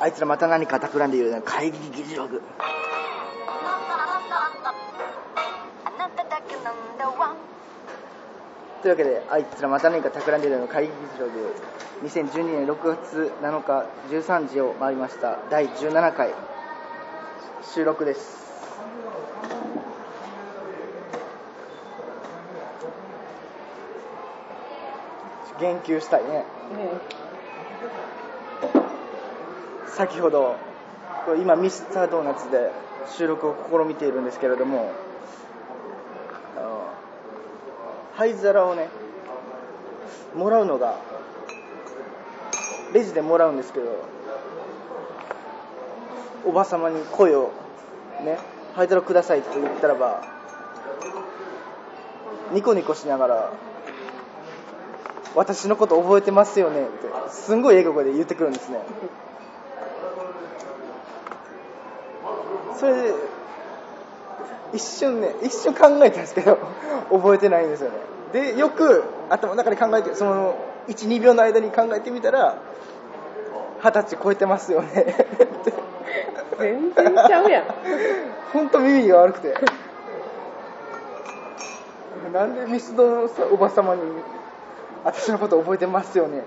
あいつらまた何か企んでいるね会議議事録。というわけであいつらまた何か企んでいるの会議議事録。2012年6月7日13時を回りました。第17回。収録です。言及したいね先ほど今ミスタードーナツで収録を試みているんですけれども灰皿をねもらうのがレジでもらうんですけどおばさまに声をね灰皿くださいと言ったらばニコニコしながら私のこと覚えてますよね？ってすんごい英語で言ってくるんですね。それで一瞬ね一瞬考えたんですけど 覚えてないんですよね。でよく頭の中で考えてその12秒の間に考えてみたら二十歳超えてますよね。全然ちゃうやん。本当耳が悪くて。なんでミスドのさおばさまに私のこと覚えてますよね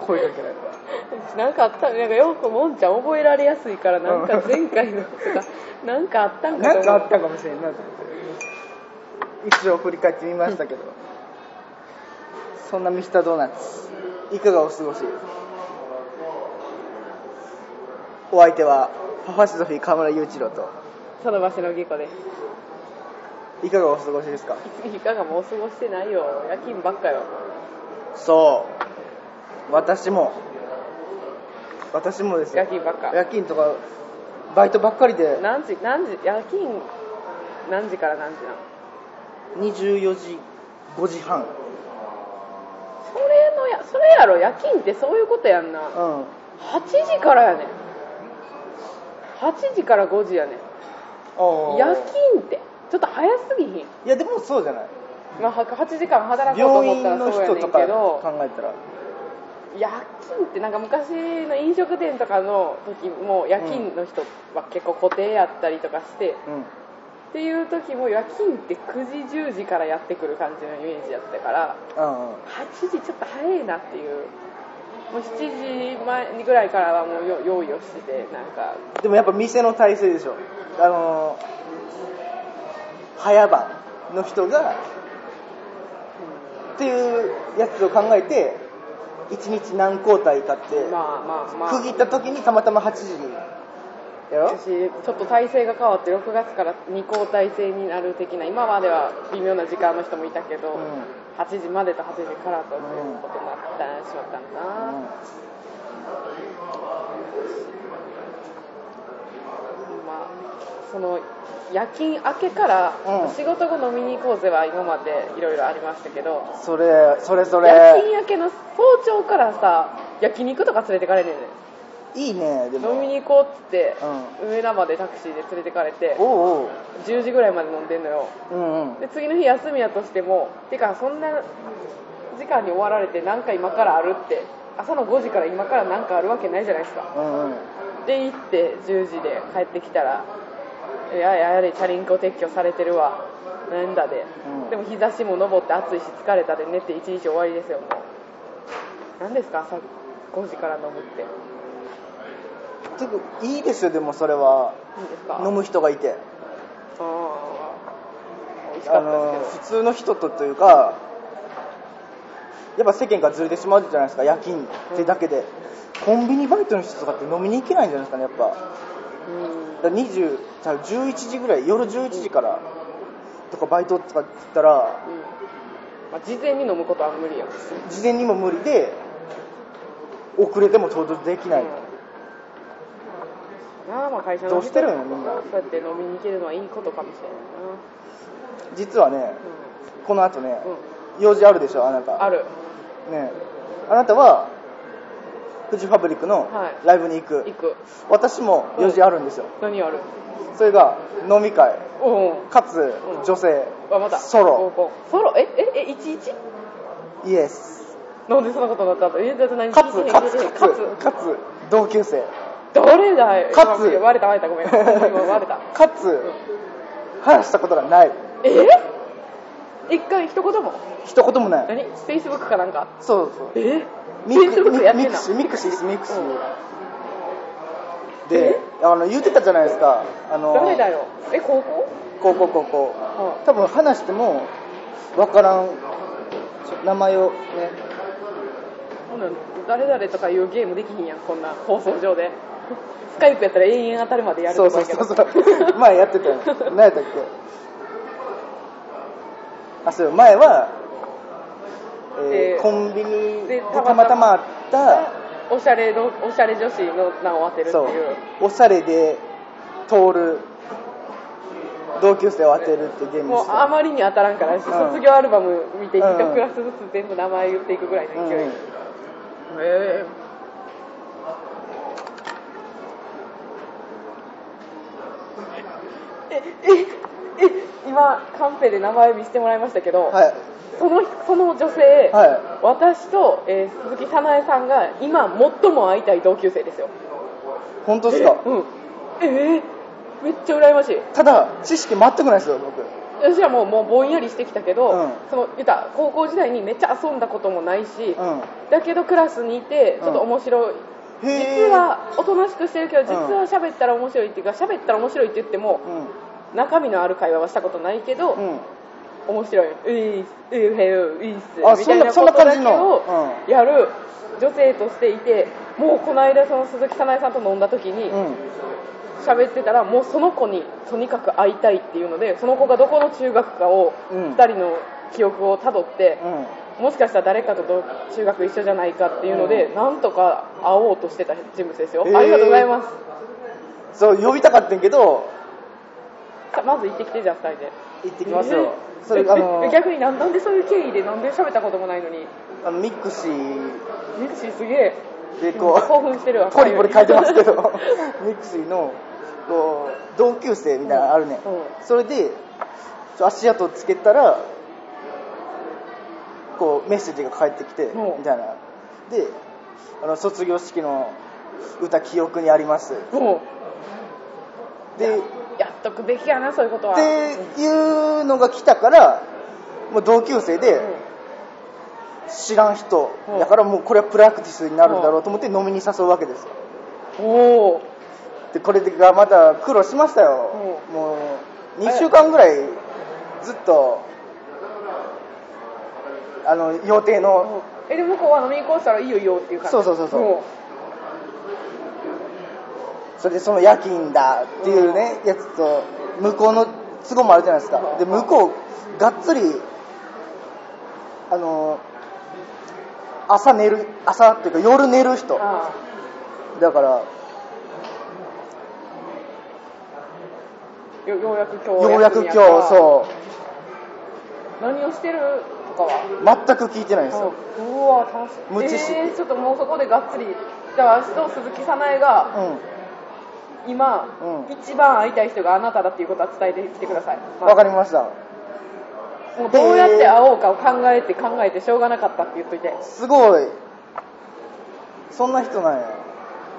声かけられた。なんかあったなんかよくもんちゃん覚えられやすいからなんか前回のとかなんかあったんかと思う。なんかあったかもしれんなと思って一応振り返ってみましたけど、そんなミスタードーナツいかがお過ごし？お相手はファファシゾフィー河村雄一郎と。その場所のぎこです。いかがお過ごしですか？いかがもう過ごしてないよ。夜勤ばっかよ。そう私も。私もですよ。夜勤ばっか。夜勤とかバイトばっかりで。何時何時夜勤何時から何時なの？24時5時半。それのやそれやろ？夜勤ってそういうことやんな。うん。8時からやねん。8時から5時やねん。あ夜勤ってちょっと早すぎひん？いやでもそうじゃない。まあ、は8時間働こうと病思った院のらそうやね人とかんけど考えたら夜勤ってなんか昔の飲食店とかの時も夜勤の人は結構固定やったりとかして、うん。っていう時も夜勤って9時10時からやってくる感じのイメージやったからうんうん。8時ちょっと早いなっていう。もう7時前ぐらいからはもうよ用意をしてなんか。でもやっぱ店の体制でしょ。あのー早番の人がっていうやつを考えて1日何交代かってまあまあまあ。区切った時にたまたま8時にやろ？私ちょっと体制が変わって6月から2交代制になる的な今までは微妙な時間の人もいたけど、うん。8時までと8時からということになってしまったんだな、まあその夜勤明けからうん。仕事後飲みに行こうぜは今までいろいろありましたけど、それそれそ夜れ勤明けの早朝からさ焼肉とか連れてかれねいいねでも。飲みに行こうっつって、う上田までタクシーで連れてかれておうおう。10時ぐらいまで飲んでんのよ。うんうん。で次の日休みやとしてもてかそんな時間に終わられてなんか今からあるって朝の5時から今からなんかあるわけないじゃないですか。うんうん。で行って10時で帰ってきたらいややはりチャリンコ撤去されてるわ。なんだで、うん。でも日差しも昇って暑いし疲れたで寝て一日終わりですよ。もう何ですか？朝5時から飲むって。てかいいですよでもそれは。いいですか？飲む人がいて。あー美味しかあったのです普通の人とというかやっぱ世間からずれてしまうじゃないですか夜勤ってだけで、コンビニバイトの人とかって飲みに行けないんじゃないですかねやっぱ。けどうんだから20じゃあ11時ぐらい夜11時からとかバイトとかって言ったらうん。まあ、事前に飲むことは無理やん。事前にも無理で遅れても到達できない、なあまあ会社のどうしてるのみんな。そうやって飲みに行けるのはいいことかもしれ実はねないなこの後ねうん、うん、用事あるでしょあなた。ある。ね。あなたはフジファブリックのはい。ライブに行く、行く。私も用事あるんですよ、何ある？それが飲み会。う。んかつん。女性、あまた。ソロ。ソロ？えええ 11? イエス。なんでそんなことになったの？えだって何？かつかつかつかつ。同級生。誰だよかつ。今割れた割れた。ごめん。今割れた。かつ話したことがない。え？一回一言も？一言もない。何？フェイスブックかなんか？そうそう。え？ミフェイスブックやってんのミクシーミクシーですミクシー、うん。であの言ってたじゃないですか。あの誰だよ。え高校？こうこうこうこうう多分話してもわからん。名前をね。誰々とかいうゲームできひんやんこんな放送上で。スカイプやったら永遠当たるまでやるそうそうそうそう。前やってたよ。何やったっけ？あそう前は、えーでコンビニででたまたまあったおしゃれのおしゃれ女子の名を当てるっていう。おしゃれで通る同級生を当てるってゲームもうあまりに当たらんから、卒業アルバム見てうん1クラスずつ全部名前言っていくぐらいの勢い、うん。へええええ今カンペで名前見せてもらいましたけど、はい。そのその女性、は私と、えー鈴木早苗さんが今最も会いたい同級生ですよ。本当ですか？うん。えーめっちゃ羨ましい。ただ知識全くないですよ僕。私はもうもうぼんやりしてきたけど、うん。その言ったら高校時代にめっちゃ遊んだこともないし、うん。だけどクラスにいてちょっと面白い、へえ実はおとなしくしてるけど実は喋ったら面白いっていうか喋ったら面白いって言ってもうん中身のある会話はしたことないけど、うん。面白い「ういっす。ういへういっす」あみたいなことだけをやる女性としていてもうこの間その鈴木早苗さんと飲んだ時にうん。喋ってたらもうその子にとにかく会いたいっていうのでその子がどこの中学かをうん。2人の記憶をたどってうん。もしかしたら誰かとど中学一緒じゃないかっていうので、なんとか会おうとしてた人物ですよ、ありがとうございます。そう呼びたかったんけどさまず行ってきてじゃあ2人で。行ってきますよ、えーそれえあのえ逆になんなんでそういう経緯でなんで喋ったこともないのに？あのミクシーミクシーすげえ。でこ興奮してるわ。うポリポリ書いてますけど。ミクシーのこう同級生みたいなのあるね、うんそれで足跡つけたらこうメッセージが返ってきて、うん。みたいな。であの卒業式の歌記憶にあります。もでうやっとくべきやなそういうことは。っていうのが来たからもう同級生で知らん人うん。だからもうこれはプラクティスになるんだろうと思って飲みに誘うわけですよ。うんおおでこれがまた苦労しましたよ。もう2週間ぐらいずっとあの予定のえで向こうは飲みに行こうしたらいいよいいよっていう感じそうそうそうそう。もそれでその夜勤だっていうねやつと向こうの都合もあるじゃないですか。で向こうがっつりあの朝寝る朝っていうか夜寝る人。あだからあよようやく今日ようやく今日うそう。何をしてるとかは？う全く聞いてないんですよ。うわ楽しい無知識。えーちょっともうそこでがっつり。じゃあ私と鈴木早苗が今、うん。一番会いたい人があなただっていうことは伝えてきてください、うんわかりました。もうどうやって会おうかを考えて考えてしょうがなかったって言っといて。すごい。そんな人なんや。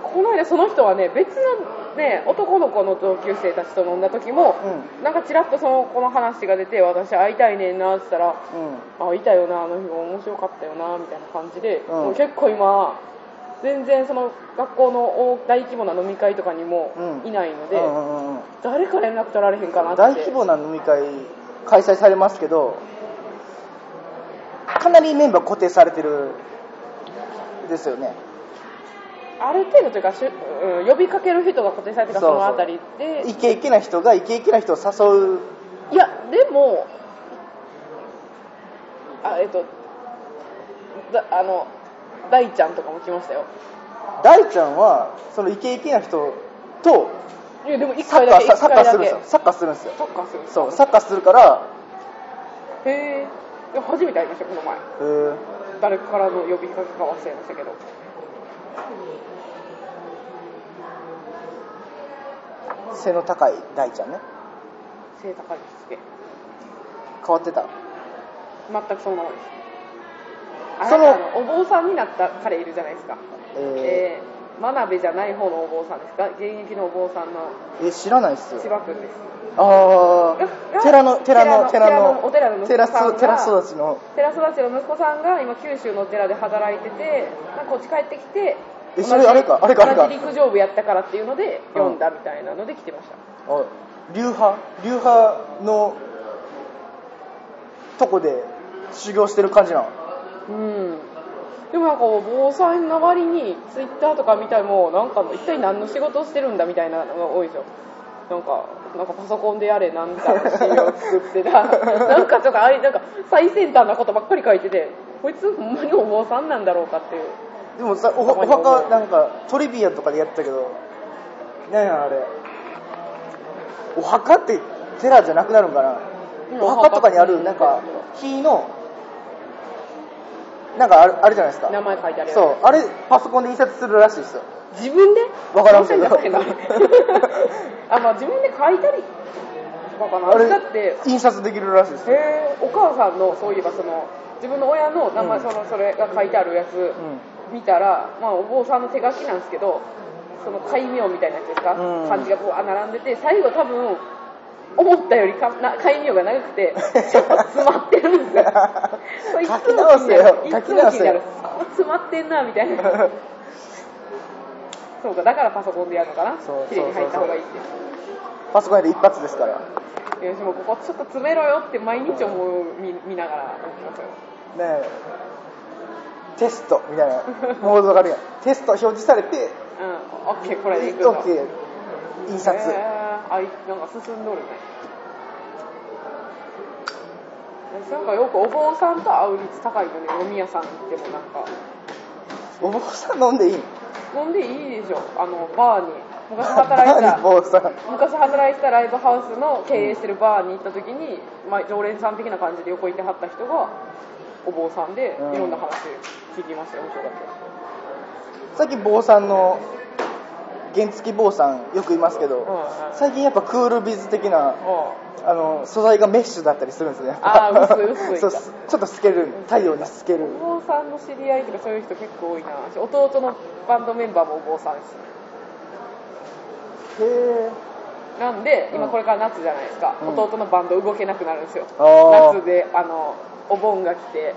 この間その人はね別のね男の子の同級生たちと飲んだ時も、うなんかちらっとその子の話が出て私会いたいねんなって言ったらうん。あいたよなあの日面白かったよなみたいな感じで、うん。もう結構今全然その学校の大大規模な飲み会とかにもうん。いないので、誰か連絡取られへんかなって。大規模な飲み会開催されますけどかなりメンバー固定されてるですよね。ある程度というかしゅ、うん、呼びかける人が固定されてるからそのあたりで。イケイケな人がイケイケな人を誘う。いやでもあえっとだあの大ちゃんとかも来ましたよ。大ちゃんはそのイケイケな人といやでも1サッカー回だけ。サッカーするんですよ。サッカーするんですよ。サッカーするそうサッカーするから。へえ初めて会いましたこの前。えー。誰からの呼びかけか忘れましたけど。背の高い大ちゃんね。背高いですね。変わってた？全くそのままです。あそのお坊さんになった彼いるじゃないですか。ええー、真鍋じゃない方のお坊さんですか？現役のお坊さんの。ー、え知らないっす。よ千葉君です。ああが寺の寺の寺寺ののお寺の息寺子さん寺育ちの。寺育ちの息子さんが今九州のお寺で働いててこっち帰ってきてえそれあれかあれかあれか。同じ陸上部やったからっていうので読んだみたいなので来てました、あ流派？流派のとこで修行してる感じなの？うん。でもなんかお坊さんの割にツイッターとか見たらもうなんか一体何の仕事をしてるんだみたいなのが多いですよ。なんかなんかパソコンでやれなんかの資料作ってた。なんかとかあれなんか最先端なことばっかり書いててこいつほんまにお坊さんなんだろうかっていう。でもさおお墓なんかトリビアとかでやったけど何やあれ。お墓って寺じゃなくなるんかな、うんお墓。とかにあるなんか木のなんかあるあるじゃないですか。名前書いてあるやつ。そう。あれパソコンで印刷するらしいですよ。自分で？わからんけど。どうんだ あまあ自分で書いたり。とかかなあれだって。印刷できるらしいですよ、へー。お母さんのそういえばその自分の親の名前、うんそのそれが書いてあるやつ、うん。見たら、まあ、お坊さんの手書きなんですけどその戒名みたいなやつですか、うん。漢字がこう並んでて最後多分思ったよりかな戒名が長くて ちょっと詰まってるんですよ。それいつも書き直せよ。気になる。書き直せよ詰まってんなみたいな。そうかだからパソコンでやるのかな。そう綺麗に入った方がいいって。パソコンで一発ですから。よしもうここちょっと詰めろよって毎日思う見見ながら起きますよ。ねえ。テストみたいなモードがあるやん。テスト表示されてうん、オッケーこれでいくぞ。OK 印刷、へーあいなんか進んどるね。私なんかよくお坊さんと会う率高いよね。飲み屋さん行ってもなんか。お坊さん飲んでいい飲んでいいでしょ。あのバーに。昔働いてた 何坊さん。昔働いてたライブハウスの経営してるバーに行った時に、まあ、常連さん的な感じで横いてはった人がお坊さんでうんいろんな話聞きましたよ面白かったさっき坊さんの原付坊さんよくいますけど、最近やっぱクールビズ的なあの素材がメッシュだったりするんですねあー薄い薄いちょっと透ける太陽に透ける。お坊さんの知り合いとかそういう人結構多いな。弟のバンドメンバーもお坊さんですへえ。なんでうん。今これから夏じゃないですか、うん。弟のバンド動けなくなるんですよ。夏であのお盆が来て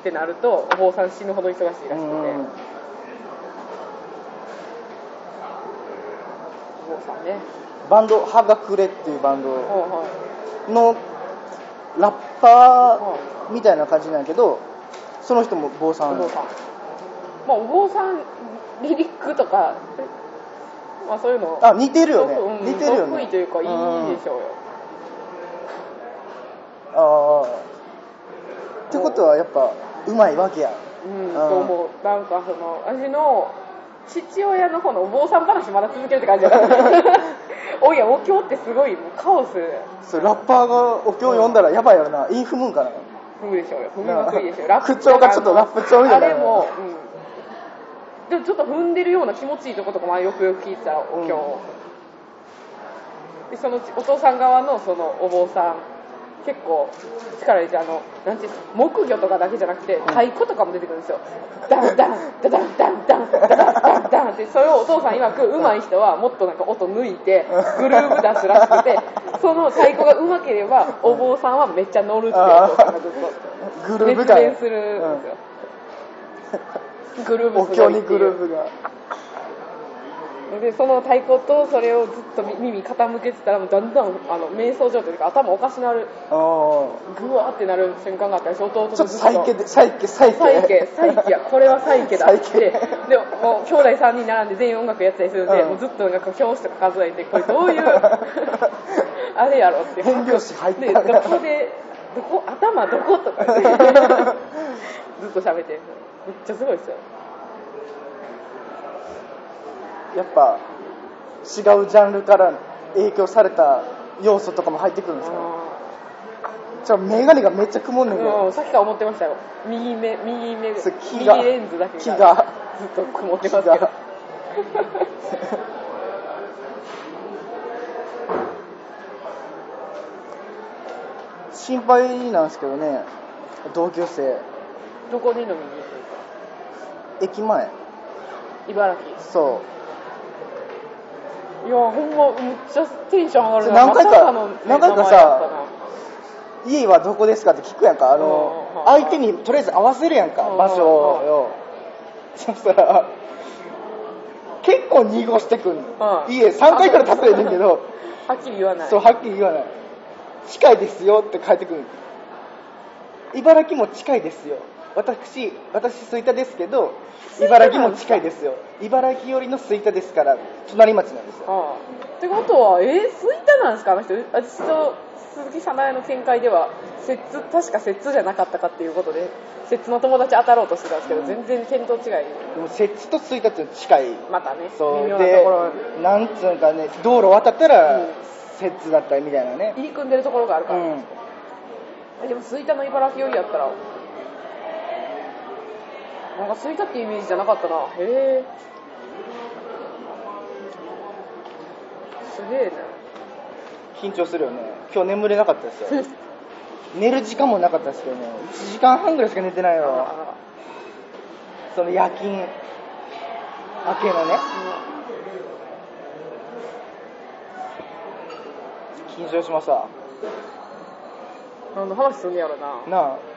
ってなるとお坊さん死ぬほど忙しいらしくて、うんお坊さんね。バンド「はがくれ」っていうバンドのラッパーみたいな感じなんやけどその人も坊さん。お坊さん。まあお坊さんリリックとかまあそういうの。あ似てるよね。得うん。似てるよね。得意というかいいでしょうよ。ああってことはやっぱうまいわけや。うん、と思う。なんかその私の父親の方のお坊さん話まだ続けるって感じだった。おいやお経ってすごいもうカオス。それラッパーがお経読んだらやばいやろな。インフムんかな踏むでしょうよ。踏みまくりでしょう。な口調がちょっとラップ調みたいな。あれも、うん、でもちょっと踏んでるような気持ちいいとことかもよくよ。く聞いてたらお経。を、でそのお父さん側のそのお坊さん結構力入れてあのなんていう木魚とかだけじゃなくて太鼓とかも出てくるんですよ。ダンダンダダンダンダンダダンダンダンってそれをお父さん曰く上手い人はもっとなんか音抜いてグルーヴ出すらしくてその太鼓が上手ければお坊さんはめっちゃ乗るってお父さんがずっとグルーヴ感熱弁するんですよ、グルーヴお経にグルーヴがでその太鼓とそれをずっと耳傾けてたらだんだんあの瞑想状態というか頭おかしなる。あグワーってなる瞬間があったりして弟と。とずっとサイケでサイケサイケ。サイケサイケ。やこれはサイケだって。でももう兄弟3人並んで全員音楽やってたりするんで、うん。もうずっとなんか表紙とか数えてこれどういう あれやろって変拍子入った。でどこでどこ頭どことかで ずっと喋ってる。めっちゃすごいですよやっぱ違うジャンルから影響された要素とかも入ってくるんですか？じゃあメガネがめっちゃ曇んねんけど。うん、さっきから思ってましたよ。右目右目右レンズだけ気が。がずっと曇ってますけど。心配なんですけどね。同級生。どこに飲みに行くんですか？駅前。茨城。そいやほんまむっちゃテンション上がるな。何回か何回かさ家はどこですかって聞くやんか。あのうん相手にとりあえず合わせるやんかうん。場所を。よそしたら結構濁してくんの。うん。家3回から訪ねてんけど。はっきり言わない。そうはっきり言わない。近いですよって帰ってくる。茨城も近いですよ私私吹田ですけど茨城も近いですよ。茨城寄りの吹田ですから隣町なんですよ。ああ。ってことはえー、吹田なんですか？あの人私と鈴木早苗の見解では摂津確か摂津じゃなかったかっていうことで摂津の友達当たろうとしてたんですけど、全然見当違いでも摂津と吹田って近い。またねそう。微妙なとでころ。なんつうんかね道路渡ったらうん。摂津だったりみたいなね。入り組んでるところがあるから、うん。えでも吹田の茨城よりやったらなんか吹田っていうイメージじゃなかったな。へえ。すげえね緊張するよね。今日眠れなかったですよ。寝る時間もなかったですけどね。1時間半ぐらいしか寝てないよあその夜勤。明けのね。緊張しました。何の話すんねやろな。なあ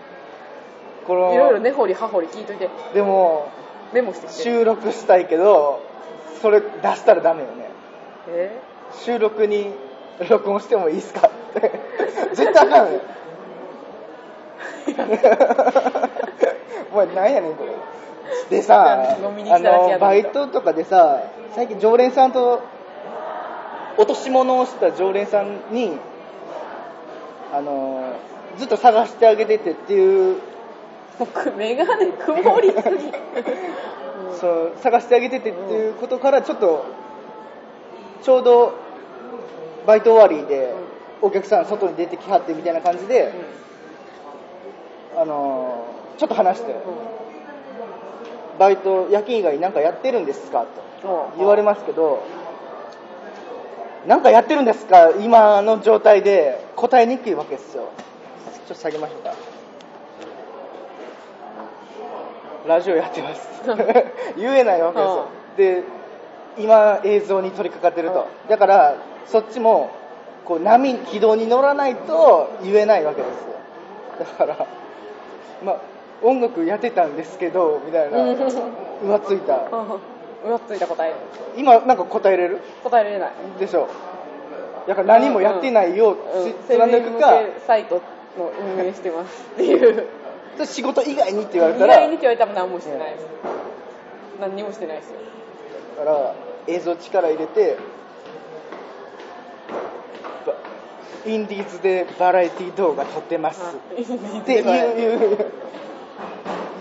このいろいろ根掘り葉掘り聞いといて。でもメモしてきて。収録したいけどそれ出したらダメよね。え？収録に録音してもいいですか？っ て絶対あかんよ。お前なんやねんこれ。でさあののバイトとかでさ最近常連さんと落とし物をした常連さんにあのずっと探してあげててっていう僕メガネ曇りすぎ。その探してあげててっていうことからちょっとちょうどバイト終わりでお客さん外に出てきはってみたいな感じで、あのーちょっと話してバイト夜勤以外なんかやってるんですかと言われますけどなんかやってるんですか今の状態で答えにくいわけですよ。ちょっと下げましょうかラジオやってます。言えないわけですよ。で今映像に取り掛かってると。だからそっちもこう波軌道に乗らないと言えないわけですよ。だからまあ音楽やってたんですけどみたいな。うん。浮ついた。うわっついた答え今なんか答えれる？答えられない。でしょ。だから何もやってないよ、う貫くか。セミ向けサイトの運営してますっていう仕事以外にって言われ意たら外にって言われたら何もしてないです。何にもしてないですよ。だから映像力入れてばインディーズでバラエティ動画撮ってます。って言う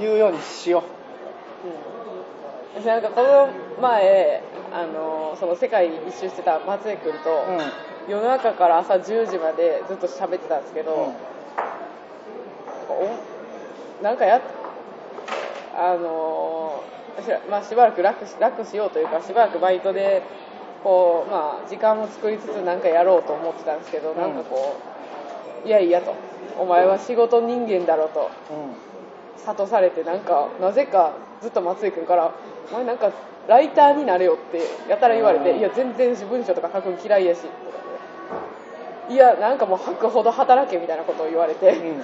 言うようにしよう。ん。私なんかこの前あのその世界一周してた松江君と、う、うん。夜中から朝10時までずっと喋ってたんですけど、うん。おなんかやあのしらまあ、しばらく楽し楽しようというかしばらくバイトでこう、まあ、時間を作りつつなんかやろうと思ってたんですけど、ん。なんかこういやいやと。お前は仕事人間だろと。うん。諭されてなんかなぜかずっと松井君から「お前なんかライターになれよ」ってやたら言われて「うん。いや全然文章とか書くの嫌いやし」いやなんかもう吐くほど働けみたいなことを言われて、うん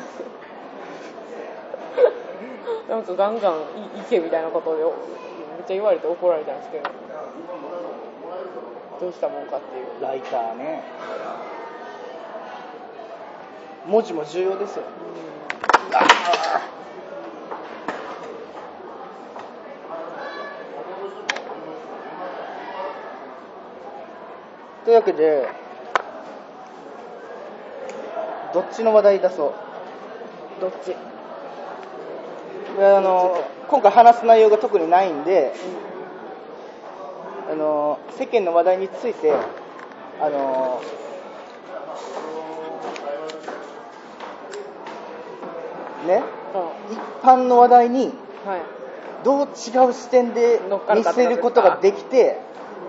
なんかガンガンいいけみたいなことでめっちゃ言われて怒られたんですけど。どうしたもんかっていう。ライターね。文字も重要ですよ。というわけでどっちの話題出そう？どっち？であの今回話す内容が特にないんであの世間の話題についてあの一般の話題にどう違う視点で見せることができて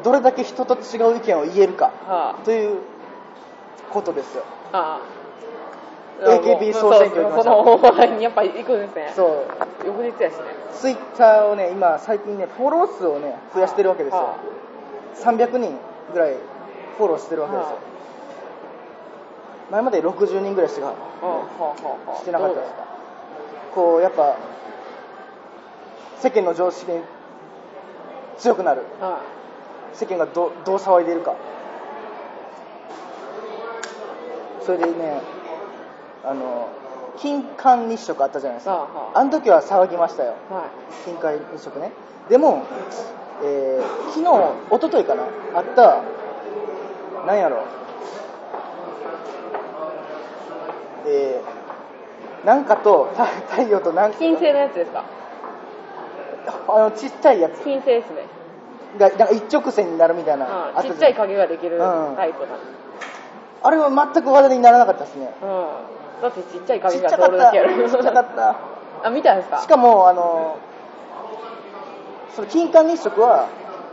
どれだけ人と違う意見を言えるかはということですよ。あ。は AKB 総選挙行きましたそのやっぱり行くんですね。そう。翌日やしね。ツイッターをね今最近ねフォロー数をね増やしてるわけですよ、は300人ぐらいフォローしてるわけですよ、は前まで60人ぐらいしかしてなかったですすか？こうやっぱ世間の常識に強くなる。は世間がどどう騒いでいるか。それでねあの金環日食あったじゃないですか。あはあ。の時は騒ぎましたよ。あはい。金環日食ね。でも、えー昨日一昨日かな。あったなんやろ。えーなんかとた 太陽となんか。金星のやつですか？あのちっちゃいやつ。金星ですね。がなんか一直線になるみたいなああったじゃんちっちゃい影ができるうん。タイプのあれは全く話題にならなかったですね。うんだってちっちゃいが通るだけやるたちっちゃかった。あ見たんですか？しかもあのその金環日食は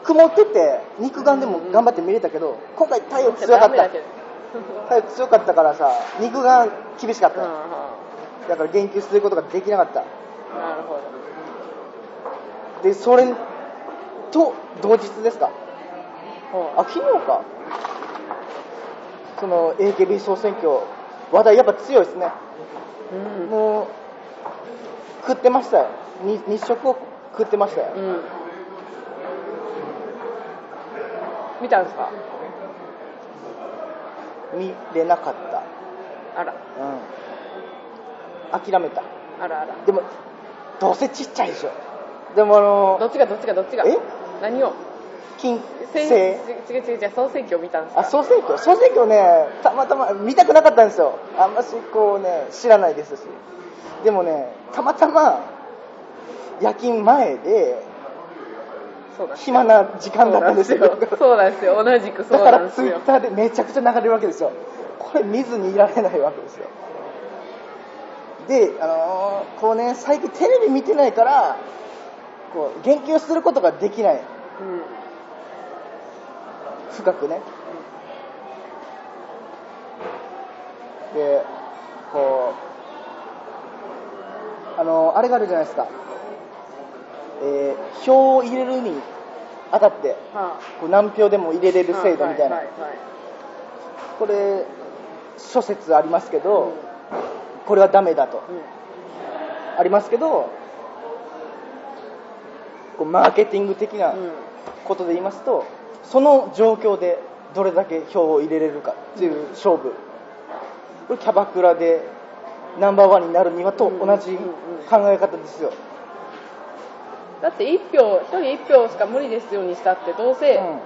曇ってて肉眼でも頑張って見れたけど今回太陽強かった。太陽強かったからさ肉眼厳しかった、うんうん。だから言及することができなかった。なるほど。でそれと同日ですか？はあ昨日か。その AKB 総選挙話題やっぱ強いですね。うん。もう食ってましたよ。に日食を食ってましたよ。うん。見たんですか？見れなかった。あら。うん。諦めた。あらあら。でもどうせちっちゃいでしょ。でもあのどっちがどっちがどっちが？え？何を？金選星違う違う違う総選挙を見たんですか？あ総選挙。総選挙ねたまたま見たくなかったんですよ。あんましこうね知らないですし。でもねたまたま夜勤前で暇な時間だったんですよ。そうなんですよ。同じくそだからうなんですよ。ツイッターでめちゃくちゃ流れるわけですよ。これ見ずにいられないわけですよ。であのーこうね最近テレビ見てないからこう言及することができない。うん深くね。でこうあのあれがあるじゃないですか、えー票を入れるにあたってはこう何票でも入れれるあ制度みたいな、はいはいはいこれ諸説ありますけど、これはダメだと。うん。ありますけどこうマーケティング的なうん。ことで言いますとその状況でどれだけ票を入れれるかっていう勝負。これキャバクラでナンバーワンになるにはと同じ考え方ですよ、だって1票1人1票しか無理ですようにしたってどうせ、うん。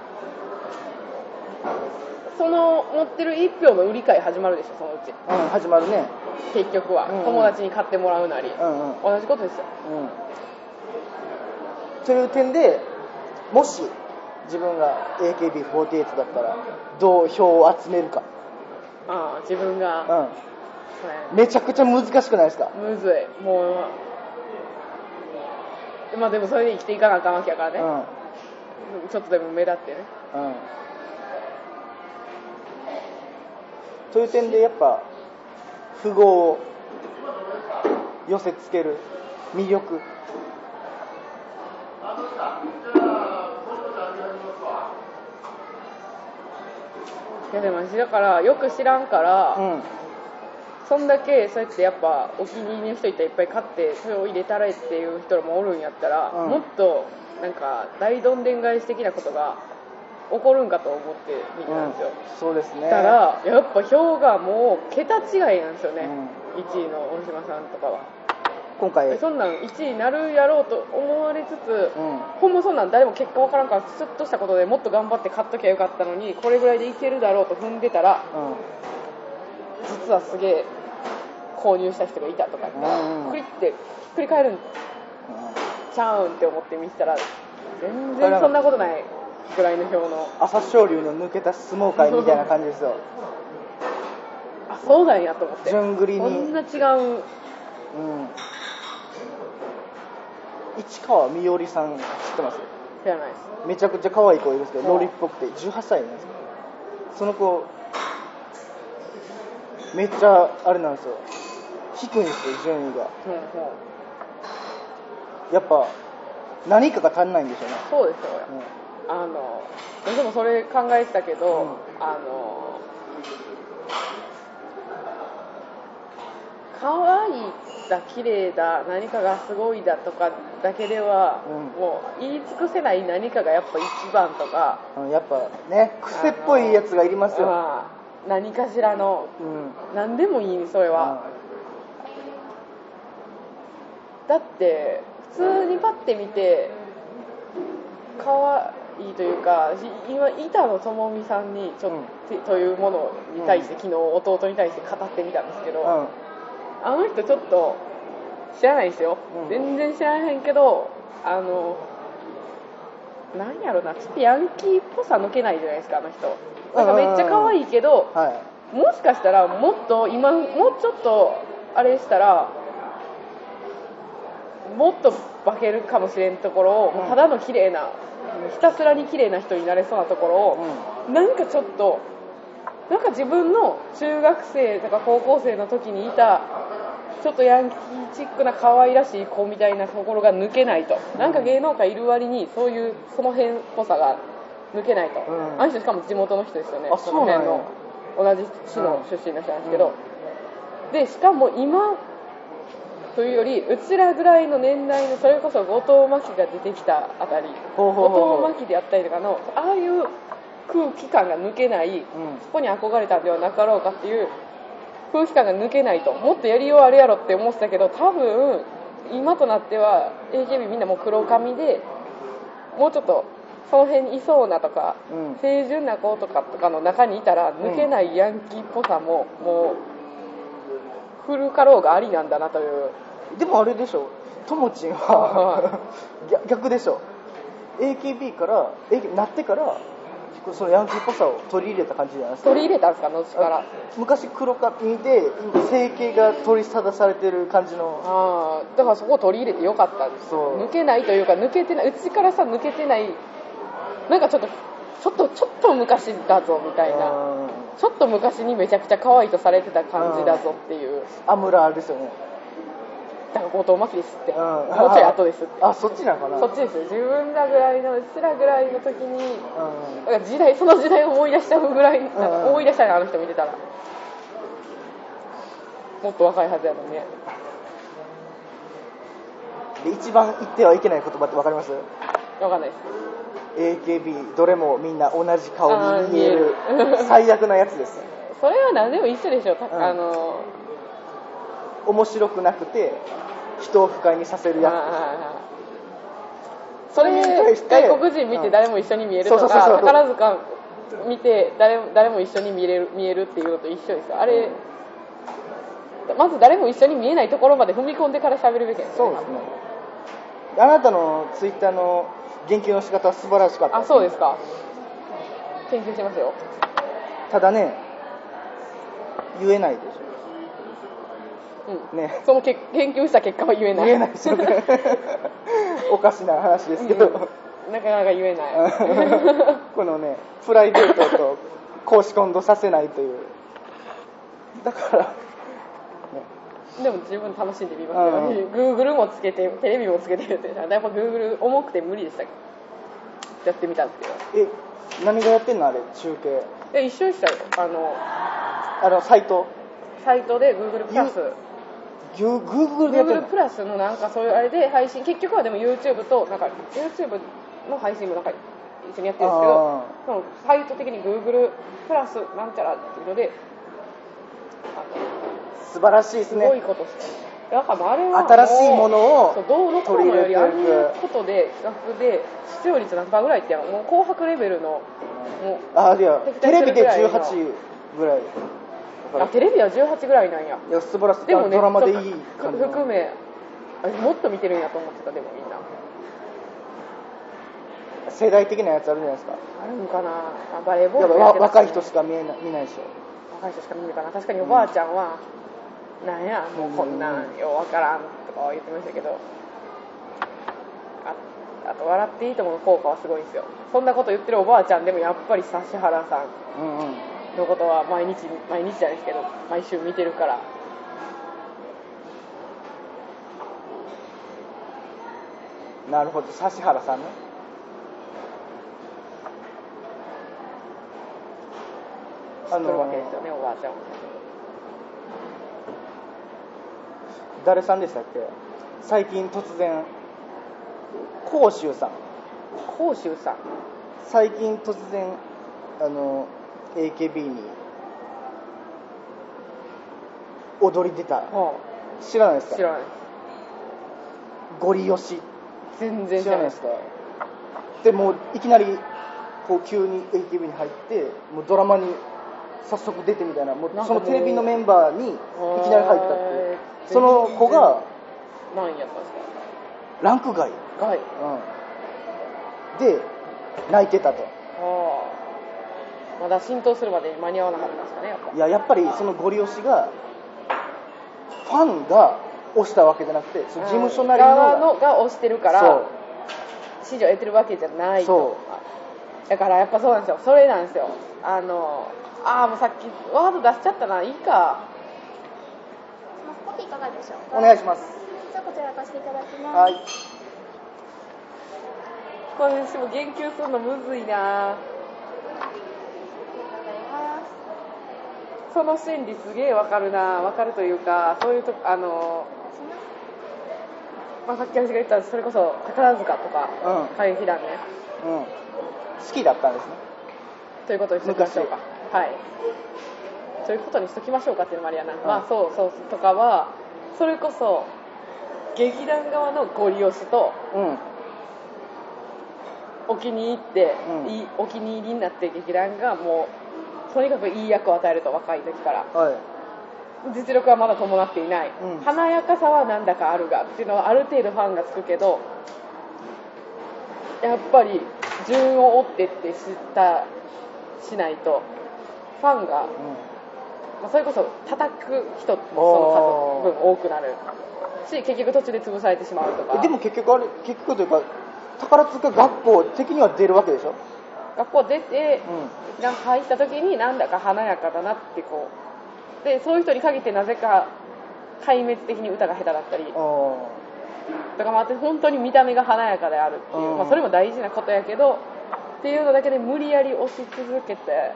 その持ってる1票の売り買い始まるでしょそのうち。うん、始まるね。結局は、うん。友達に買ってもらうなり、うんうん。同じことですよ。うん。という点でもし自分が AKB48 だったらどう票を集めるか、ああ自分が、うはいん、めちゃくちゃ難しくないですか？むずい。もうまあでもそれで生きていかなあかんわけやからね、うん。ちょっとでも目立ってね。うん。という点でやっぱ富豪を寄せつける魅力いやでも私だからよく知らんから、うん。そんだけそうやってやっぱお気に入りの人いったらいっぱい買ってそれを入れたらえっていう人もおるんやったら、うん。もっとなんか大どんでん返し的なことが起こるんかと思って見てたんですよ、そうですね。だからやっぱ票がもう桁違いなんですよね、う1位の大島さんとかは今回、そんなん1位になるやろうと思われつつ、うん。ほんまそんなん誰も結果わからんからスッとしたことでもっと頑張って買っときゃよかったのにこれぐらいでいけるだろうと踏んでたらうん。実はすげえ購入した人がいたとか言ったら、うんうん。クリってひっくり返るんちゃうんって思って見てたら全然そんなことないぐらいの票の。朝青龍の抜けた相撲界みたいな感じですよ。あそうなんやと思って。順繰りに。こんな違ううん市川みよりさん知ってます？じゃないです。めちゃくちゃ可愛い子いるんですけどうんロリっぽくて18歳なんですけど。その子めっちゃあれなんですよ。低いんですよ順位が。やっぱ何かが足んないんでしょうね、そうですよ。うん。あのでもそれ考えてたけど、うん。あの可愛いだ綺麗だ何かがすごいだとかだけでは、うん。もう言い尽くせない何かがやっぱ一番とか。うんやっぱね癖っぽいやつがいりますよ、まあ何かしらの。うん。何でもいいそれは、だって普通にパッて見て可愛いというかし今板野友美さんにちょっと,、というものに対して、昨日弟に対して語ってみたんですけど、うんあの人ちょっと知らないですよ、うん。全然知らへんけどあのなんやろなちょっとヤンキーっぽさ抜けないじゃないですかあの人。なんかめっちゃ可愛いけどはい。もしかしたらもっと今もうちょっとあれしたらもっと化けるかもしれんところを、うん。ただの綺麗なひたすらに綺麗な人になれそうなところを、なんかちょっとなんか自分の中学生とか高校生の時にいたちょっとヤンキーチックな可愛らしい子みたいなところが抜けないと。なんか芸能界いる割にそういうその辺っぽさが抜けないと、うん。あの人しかも地元の人ですよね。あその辺の同じ市の出身の人なんですけど、でしかも今というよりうちらぐらいの年代のそれこそ後藤真希が出てきたあたり。後藤真希であったりとかのああいう空気感が抜けないうん。そこに憧れたんではなかろうかっていう空気感が抜けないともっとやりようあるやろって思ってたけど多分今となっては AKB みんなもう黒髪でもうちょっとその辺にいそうなとかうん。清純な子とかとかの中にいたら抜けないヤンキーっぽさももうフルかろうがありなんだなという。でもあれでしょ。ともちんはは逆 逆でしょ。AKB からなってからそのヤンキーっぽさを取り入れた感じじゃないですか？取り入れたんですか後から？昔黒髪で整形が取り沙汰されてる感じの。ああだからそこを取り入れてよかったんです。抜けないというか抜けてないうちからさ抜けてないなんかちょっとちょっとちょっと昔だぞみたいな。うんちょっと昔にめちゃくちゃ可愛いとされてた感じだぞっていう。アムラーですよねだから後藤真希ですってうん。もうちょい後ですって。あそっちなんかな。そっちですよ。自分らぐらいのうちらぐらいの時にうん。なんか時代その時代を思い出しちゃうぐらいなんかうん思い出したいなあの人見てたら。もっと若いはずやのに。ねで一番言ってはいけない言葉って分かります？わかんないです。AKB どれもみんな同じ顔に見える。あー見える。最悪なやつです。それは何でも一緒でしょ、たうん。あの面白くなくて人を不快にさせるやはいはいはいそれ外国人見て誰も一緒に見えるとか、宝塚見て誰誰も一緒に見れる見えるっていうのと一緒ですよ。あれまず誰も一緒に見えないところまで踏み込んでから喋るべきですそうですね。あなたのツイッターの言及の仕方は素晴らしかった。あそうですか。研究しますよ。ただね言えないでしうん。ょね。そのけ研究した結果は言えない。言えない。ですよねおかしな話ですけど、うん。なかなか言えない。このねプライベートと公私混同させないという。だから、ね、でも十分楽しんでみますよ、うん。Google もつけてテレビもつけてるってやっぱ Google 重くて無理でしたけ？どやってみたんですけどえ何がやってんの？あれ中継。いや一緒でしたよ。あのあのサイト。サイトで Google プラス。グー Google でやってん Google のプラスのなんかそういうあれで配信結局はでも YouTube となんか YouTube の配信もなんか一緒にやってるんですけどあそのサイト的に Google プラスなんちゃらっていうのであ素晴らしいですのすごいねことしてだからあれは新しいものをどうのこうのよりああいうくことで企画で視聴率何パーぐらいってもう紅白レベルのもうあいやテレビでるぐらいの。18ぐらいあテレビは18ぐらいなんや。いや素晴らしい。でもねドラマでいい感じの。含めあもっと見てるんやと思ってたでもみんな。世代的なやつあるじゃないですか。あるんかな。あバレーボールやってたわ若い人しか見えない見ないでしょ。若い人しか見るかな確かにおばあちゃんは、なんやもうこんなんようわからんとかは言ってましたけど。ああと「笑っていいとも」の効果はすごいんですよ。そんなこと言ってるおばあちゃんでもやっぱり指原さん。うんうんのことは毎日毎日じゃないですけど毎週見てるから。なるほど。指原さんね。知ってるわけですよねおばあちゃん。は誰さんでしたっけ？最近突然甲州さん。甲州さん。最近突然あの AKB に踊り出た。は知らないですか？あ知らないです。ゴリ押し。全然知らないいですか？でもういきなりこう急に AKB に入ってもうドラマに早速出てみたいなもうそのテレビのメンバーにいきなり入ったってその子が何やったんですランク外、かはいうん、で泣いてたと。はあまだ浸透するまでに間に合わなかったんですかねやっぱ。いややっぱりそのゴリ押しがファンが押したわけじゃなくてその事務所なりの側のが押してるから支持を得てるわけじゃないそとだからやっぱそうなんですよ。それなんですよ。あのああもうさっきワード出しちゃったないいか。コピーいかがでしょうか？お願いします。じゃあこちら貸していただきます。はい。これでも言及するのむずいなその心理すげえわかるなわかるというかそういうとあの、まあ、さっき私が言ったそれこそ宝塚とかうん。海浜団ね。うん。好きだったんですね。ということにしときましょうか。はい。ということにしときましょうかっていうのもありやな、まあそうそうとかはそれこそ劇団側のご利用しとうん。お気に入って、うん。お気に入りになって劇団がもうとにかくいい役を与えると若い時から。はい。実力はまだ伴っていない、うん。華やかさはなんだかあるがっていうのはある程度ファンがつくけどやっぱり順を追ってって知ったしないとファンが、まあ、それこそ叩く人もその数分多くなる。し結局途中で潰されてしまうとか。うんでも結局あれ結局というか宝塚学校的には出るわけでしょ？学校出てうなんか入った時になんだか華やかだなってこうでそういう人に限ってなぜか壊滅的に歌が下手だったりとかもあって本当に見た目が華やかであるっていう、うん。まあ、それも大事なことやけどっていうのだけで無理やり押し続けて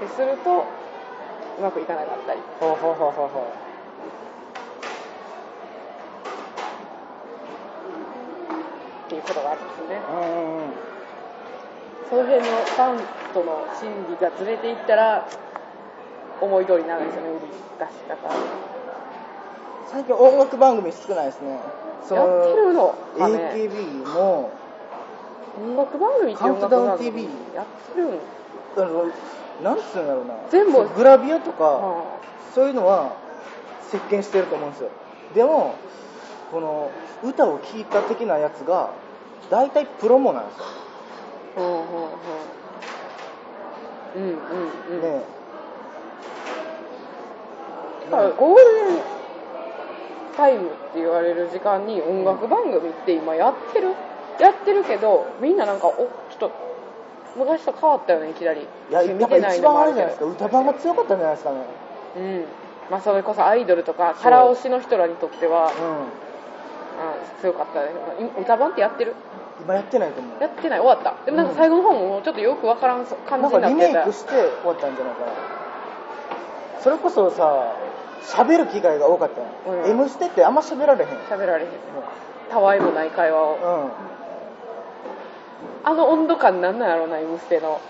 でするとうまくいかなかったり。ーほうほうほうほうほっていうことがあるんですよね。ううんうんその辺のファンとの心理がずれていったら思い通りになるんですよね売り出し方。最近音楽番組少ないですね。そやってるの？かね AKB も音楽番組ってカウントダウン TV やってるんあのなんつうんだろうな。全部。グラビアとか、はそういうのは席巻してると思うんですよ。でもこの歌を聴いた的なやつが大体プロモなんですよ、あうんうんう。んうんうんうん。ね。だからゴールデンタイムって言われる時間に音楽番組って今やってる？やってるけどみんななんかおちょっと昔と変わったよねいきなり。いややっぱ一番あれじゃないですか。歌番が強かったんじゃないですかね。うん。まあそれこそアイドルとかキャラ推しの人らにとってはうあ強かったね。今歌番ってやってる？ん今やってないと思う。やってない。終わった。でもなんか最後の方もちょっとよくわからん感じなんかリになってたメイクして終わったんじゃないかな。それこそさ喋る機会が多かったよ、うん。M ステってあんま喋られへん、喋られへんたわいもない会話を。うん。あの温度感なんなんやろうな、M ステの。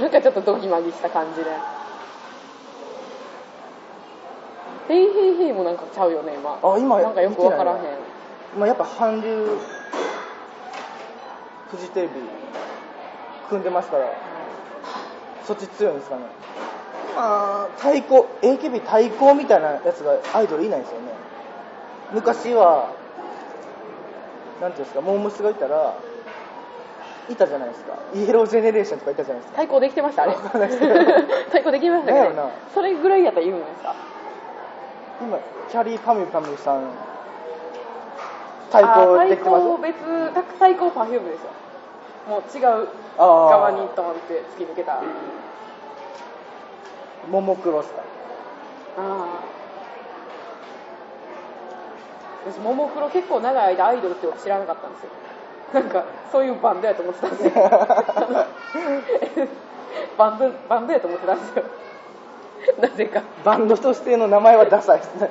なんかちょっとドギマギした感じで。ヘイヘイヘイもなんかちゃうよね、今。あ今なんかよくわからへん。見て。まあ、やっぱ韓流フジテレビ組んでますからそっち強いんですかね。まあ対抗 AKB 対抗みたいなやつがアイドルいないんですよね。昔はなんていうんですかモームスがいたらいたじゃないですか。イエロージェネレーションとかいたじゃないですか。対抗できてました、あれ。対抗できましたけど、なんやろな。それぐらいやったら言うんですか？今キャリーパミュパミュさん対抗できてます？対抗別、対抗パフュームですよ。もう違う側にドンって突き抜けた。あももクロスかあ私ももクロ結構長い間アイドルって知らなかったんですよ。なんかそういうバンドやと思ってたんですよ。バンドバンドやと思ってたんですよ。なぜか。バンドとしての名前はダサいですね、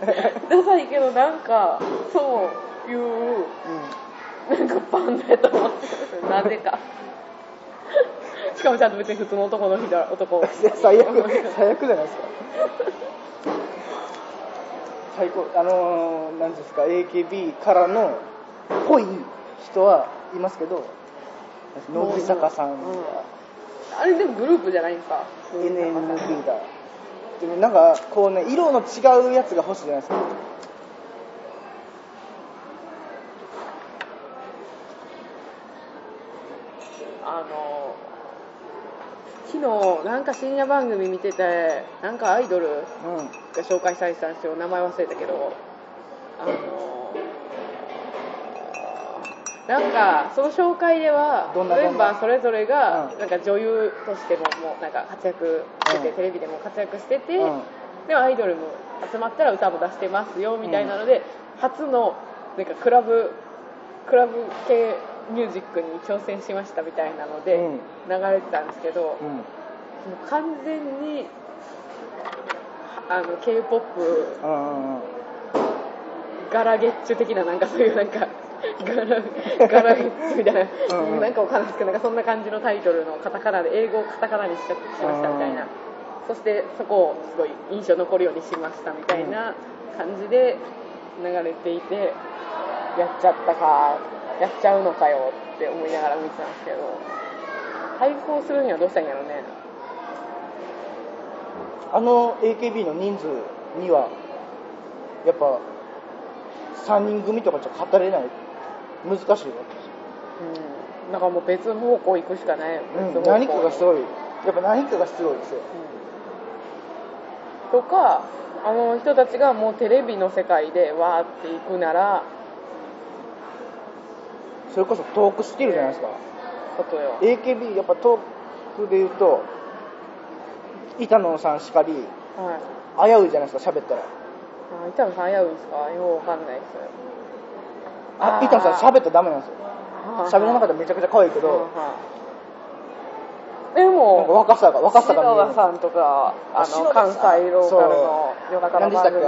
ダサいけどなんかそういうなんかバンドやと思ってなぜか。しかもちゃんと別に普通の男の人男。いや最悪最悪じゃないですか。最高。あのー、なんですか AKB からの濃い人はいますけど乃木坂さんが、あれでもグループじゃないんですか？NMB だ。でもなんかこうね色の違うやつが欲しいじゃないですかあの昨日なんか深夜番組見ててなんかアイドルうん。が紹介されてたんですよ。名前忘れたけど。あのなんかその紹介ではメンバーそれぞれがうん。なんか女優としてももうなんか活躍してて、うん。テレビでも活躍してて、うん。でもアイドルも集まったら歌も出してますよみたいなので、初のなんかクラブクラブ系ミュージックに挑戦しましたみたいなのでうん。流れてたんですけど、うん。もう完全にあの k p o p ガラゲッチュ的ななんかそういうなんかガラガラゲッチュみたいなうん。うん。なんかわかんないですけどなんかそんな感じのタイトルのカタカナで英語をカタカナにししましたみたいな。そしてそこをすごい印象残るようにしましたみたいな感じで流れていてやっちゃったかやっちゃうのかよって思いながら見てたんですけど対抗するにはどうしたんやろうね。あの AKB の人数にはやっぱ3人組とかじゃ語れない。難しいわけですよ。うん。だからもう別方向行くしかない、別方向何かがすごい。やっぱ何かが必要ですよ。とかあの人たちがもうテレビの世界でわーって行くならそれこそトークスキルじゃないですか。ことよ AKB やっぱトークで言うと板野さんしかりはい。危ういじゃないですか喋ったら。あ板野さん危ういですか？ようわかんないです。あ板野さん喋ったらダメなんですよ。はい喋らなかったらめちゃくちゃ可愛いけど。はいでも若さが若さが篠田さんとかあ篠の関西ローカルの夜中の番組。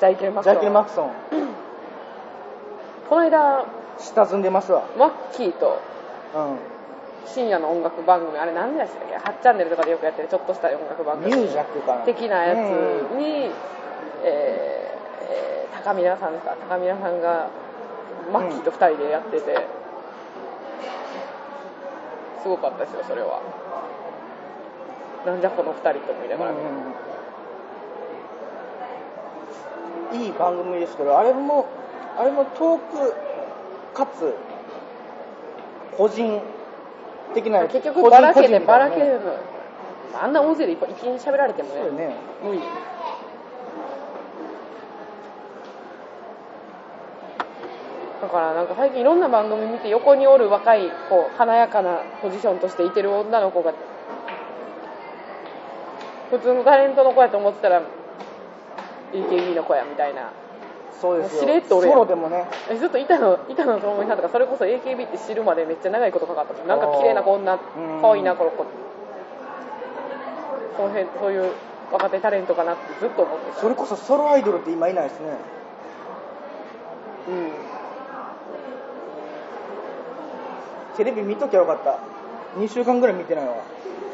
ジャイケンマクジャイケル・マククソンこの間下積んでますわ。マッキーとうん。深夜の音楽番組あれ何でしたっけ？8チャンネルとかでよくやってるちょっとした音楽番組。ミュージャックかな。的なやつうん。に、えーえー高見菜さんですか高見菜さんがマッキーと2人でやってて、すごかったですよそれは。なんじゃこの2人と思いながら、うん。いい番組ですけどあれもあれもトークかつ個人的な結局ばらけてばらけるの。あんな大勢でいっぱい一気に喋られてもね。そうよね。無理。だからなんか最近いろんな番組見て横におる若いこう華やかなポジションとしていてる女の子が普通のタレントの子やと思ってたら AKB の子やみたいなそうですよ。しれっと俺ソロでもね。えずっと板野板野友美さんとかそれこそ AKB って知るまでめっちゃ長いことかかったなんか綺麗な子女うん可愛いなこの子そうへんそういう若手タレントかなってずっと思って。たそれこそソロアイドルって今いないですね。うん。テレビ見ときゃよかった。2週間ぐらい見てないわ。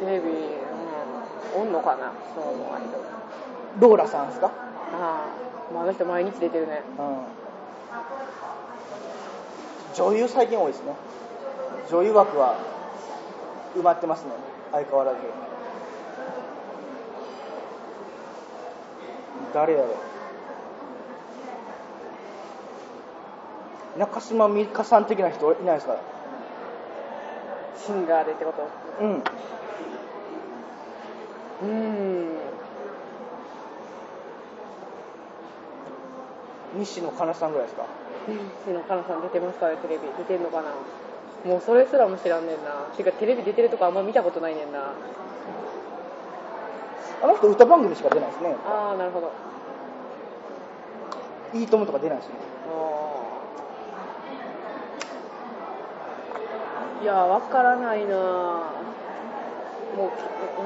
テレビ、うん、おんのかなそうイドルローラさんですか？ああ、まあ、あの人毎日出てるね。うん。女優最近多いですね。女優枠は埋まってますね。相変わらず。誰やろ。中島美嘉さん的な人いないですか？シンガーでってこと？うん。うーん西野カナさんぐらいですか？西野カナさん出てますか？ねテレビ出てんのかな？もうそれすらも知らんねんな。てかテレビ出てるとこあんま見たことないねんな。あの人歌番組しか出ないですね。ああなるほど。いいともとか出ないしね。いやわからないな。もうき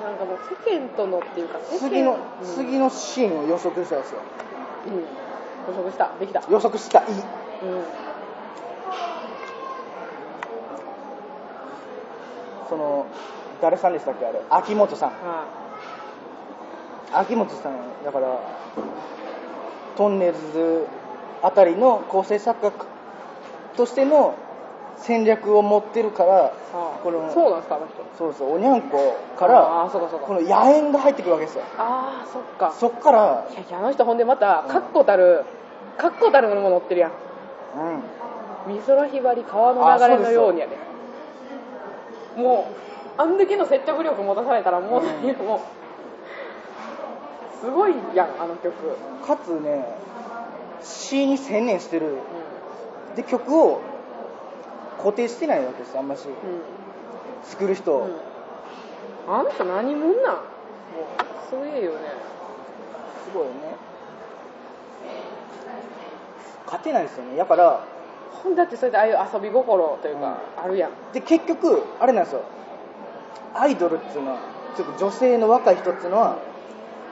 なんかもう世間とのっていうか世間次の、うん次のシーンを予測したんですよ。うん予測した。できた。予測した。いい。うん。その誰さんでしたっけあれ？秋元さん。は秋元さんだからトンネルズあたりの構成作家としての戦略を持ってるからこのそうなんですかあの人。そうそうおにゃんこかあらこの野猿が入ってくるわけですよ。ああそっか。そっからいやいやあの人ほんでまた確固たる確固たるもの持ってるやん。うん。美空ひばり川の流れのようにやで。もうあんだけの説得力持たされたらもう,、うん。もうすごいやんあの曲、かつね詩に専念してる。うで曲を固定してないわけですあんまし。んうん。作る人、うん。あの人何者なん？もうすげえよね。すごいよね。勝てないですよね。だから。だってそれでああいう遊び心というか、あるやん。で結局あれなんですよ。アイドルっていうのはちょっと女性の若い人っていうのは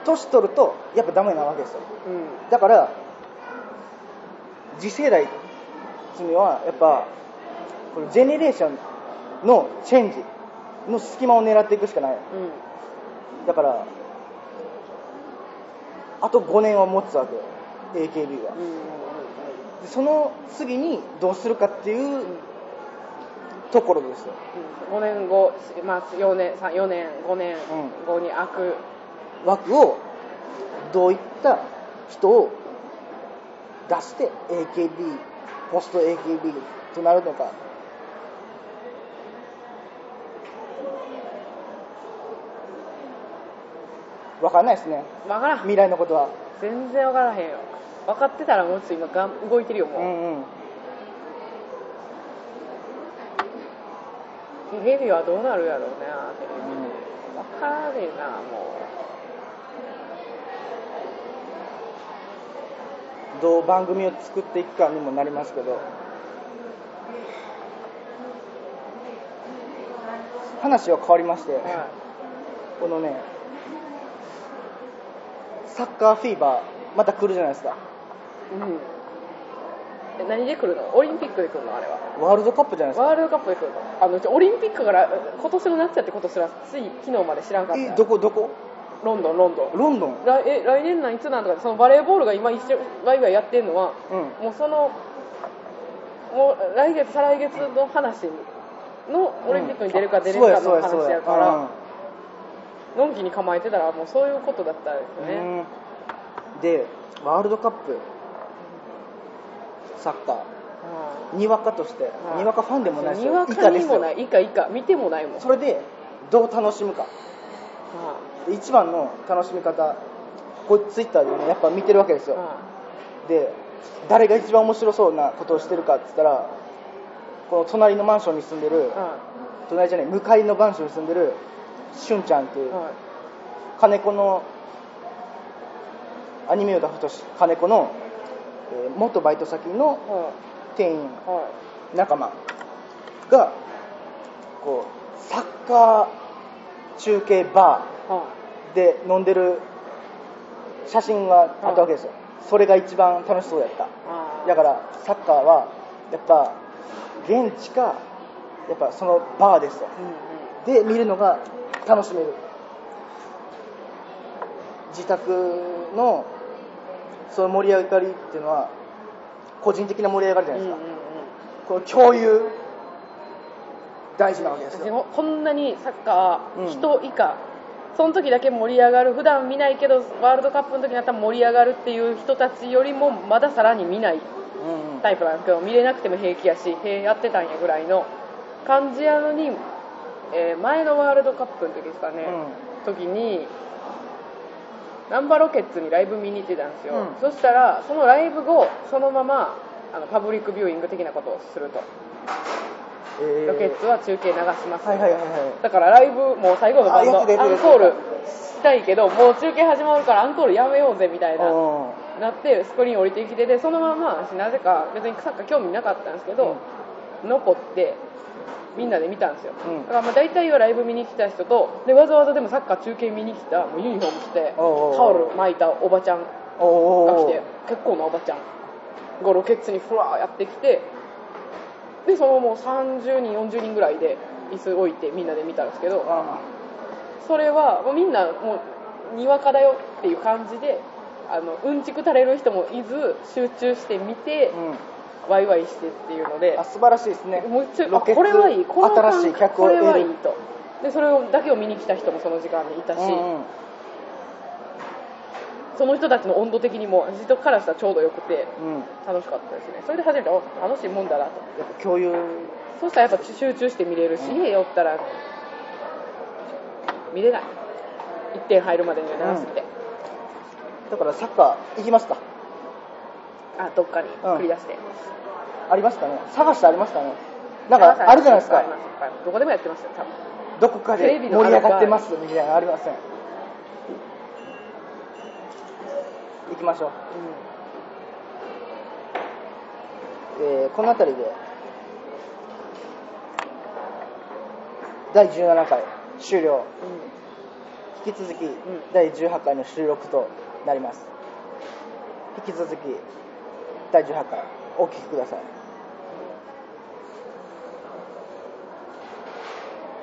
年取るとやっぱダメなわけですよ。うん。だから次世代っていうのはやっぱこのジェネレーションのチェンジの隙間を狙っていくしかない。うん。だからあと5年は持つわけよ。AKB は。うん。その次にどうするかっていうところですよ。5年後、まあ、4年さ4年5年後に開く、枠をどういった人を出して AKB ポスト AKB となるのか分かんないですね。分からん。未来のことは。全然分からへんよ。分かってたらもうちょっと今がん動いてるよもう、うんうん。テレビはどうなるやろうねテレビ分からねえなもどう番組を作っていくかにもなりますけど。話は変わりまして、う、はこのねサッカーフィーバーまた来るじゃないですか。いうん。え何で来るの？オリンピックで来るの？あれは。ワールドカップじゃないですか。ワールドカップで来るの？あのうちオリンピックから今年の夏やってことすらつい昨日まで知らんかった。えどこどこ？ロンドンロンドン。ロンドン？来え来年なん？いつなんとか。そのバレーボールが今一緒ワイワイやってるのはうん。もうそのもう来月再来月の話のオリンピックに出るか出れるかの話やから、のんきに構えてたらもうそういうことだったんですよね、うん。でワールドカップサッカー。にわかとしてはいにわかファンでもないですにわかにもない以下以下見てもないもん。それでどう楽しむか。一番の楽しみ方こうツイッターでねやっぱ見てるわけですよ。で誰が一番面白そうなことをしてるかって言ったらこの隣のマンションに住んでる隣じゃない向かいのマンションに住んでるしゅんちゃんっていういはい。金子のアニメーター太し金子の、えー元バイト先のは店員いはい。仲間がこうサッカー中継バはーで飲んでる写真があったわけですよ。それが一番楽しそうやった。あだからサッカーはやっぱ現地かやっぱそのバーですよ。うんうん。で見るのが楽しめる。自宅のその盛り上がりっていうのは個人的な盛り上がりじゃないですか、うんうんうん。この共有大事なわけですでよ。もこんなにサッカうんー人以下、その時だけ盛り上がる普段見ないけどワールドカップの時になったら盛り上がるっていう人たちよりもまださらに見ないうんタイプなんですけど見れなくても平気やしへえやってたんやぐらいの感じやのに、えー前のワールドカップの時ですかね、時にナンバーロケッツにライブ見に行ってたんですよ、うん。そしたらそのライブ後そのままあのパブリックビューイング的なことをすると。えー。ロケッツは中継流します、はいはいはいはい。だからライブもう最後のバンドアンコールしたいけどもう中継始まるからアンコールやめようぜみたいなうん。なってスクリーン降りてきてでそのまま私なぜか別にサッカー興味なかったんですけど、残ってみんなで見たんですよ、うん。だからまあ大体はライブ見に来た人とでわざわざでもサッカー中継見に来たもうユニフォーム着てタオル巻いたおばちゃんが来て結構なおばちゃん。がロケッツにふわーやってきてでそのもう30人40人ぐらいで椅子置いてみんなで見たんですけどあ。それはもうみんなもうにわかだよっていう感じであのうんちく垂れる人もいず集中して見てうんワイワイしてっていうのであ素晴らしいですね。もうちょこれはいい。この感新しい客をこれはいいと。でそれをだけを見に来た人もその時間にいたし、うんうん。その人たちの温度的にも人からしたらちょうどよくてうん。楽しかったですね。それで初めてお楽しいもんだなとやっぱ共有そしたらやっぱ集中して見れるし、うん家寄ったら見れない。1点入るまでには長すぎて、だからサッカー行きますか？あどっかに繰り出して、ありますかね探してありますかねなんかあるじゃないですか。どこでもやってますよ多分。どこかで盛り上がってますみたいなのありません。行きましょう、えーこの辺りで。第17回終了。うん。うん引き続き第18回の収録となります。引き続き第18回お聞きください。